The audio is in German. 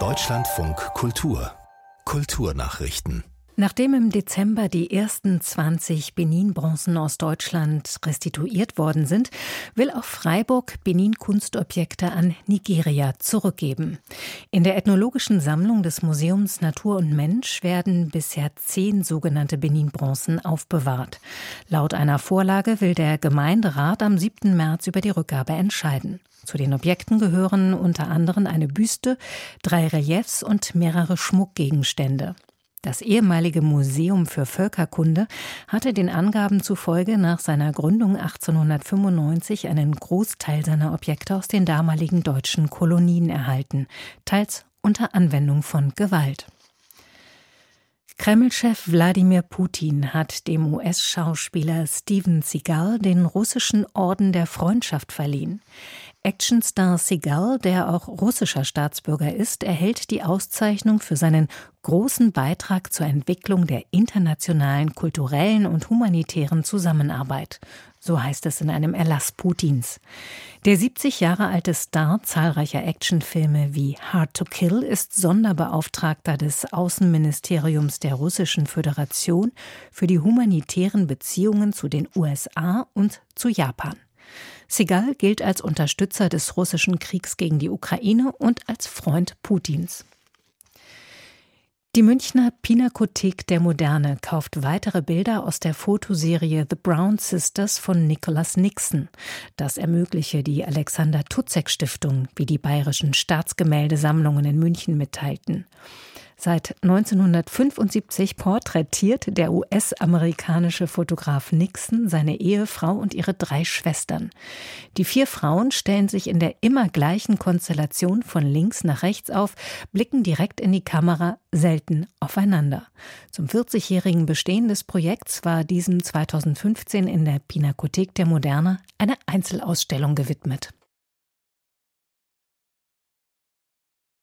Deutschlandfunk Kultur Kulturnachrichten Nachdem im Dezember die ersten 20 Benin-Bronzen aus Deutschland restituiert worden sind, will auch Freiburg Benin-Kunstobjekte an Nigeria zurückgeben. In der ethnologischen Sammlung des Museums Natur und Mensch werden bisher zehn sogenannte Benin-Bronzen aufbewahrt. Laut einer Vorlage will der Gemeinderat am 7. März über die Rückgabe entscheiden. Zu den Objekten gehören unter anderem eine Büste, drei Reliefs und mehrere Schmuckgegenstände. Das ehemalige Museum für Völkerkunde hatte den Angaben zufolge nach seiner Gründung 1895 einen Großteil seiner Objekte aus den damaligen deutschen Kolonien erhalten, teils unter Anwendung von Gewalt. Kreml-Chef Wladimir Putin hat dem US-Schauspieler Steven Seagal den russischen Orden der Freundschaft verliehen. Actionstar Seagal, der auch russischer Staatsbürger ist, erhält die Auszeichnung für seinen großen Beitrag zur Entwicklung der internationalen kulturellen und humanitären Zusammenarbeit. So heißt es in einem Erlass Putins. Der 70 Jahre alte Star zahlreicher Actionfilme wie Hard to Kill ist Sonderbeauftragter des Außenministeriums der Russischen Föderation für die humanitären Beziehungen zu den USA und zu Japan. Segal gilt als Unterstützer des russischen Kriegs gegen die Ukraine und als Freund Putins. Die Münchner Pinakothek der Moderne kauft weitere Bilder aus der Fotoserie The Brown Sisters von Nicholas Nixon. Das ermögliche die Alexander Tutzek Stiftung, wie die bayerischen Staatsgemäldesammlungen in München mitteilten. Seit 1975 porträtiert der US-amerikanische Fotograf Nixon seine Ehefrau und ihre drei Schwestern. Die vier Frauen stellen sich in der immer gleichen Konstellation von links nach rechts auf, blicken direkt in die Kamera, selten aufeinander. Zum 40-jährigen Bestehen des Projekts war diesem 2015 in der Pinakothek der Moderne eine Einzelausstellung gewidmet.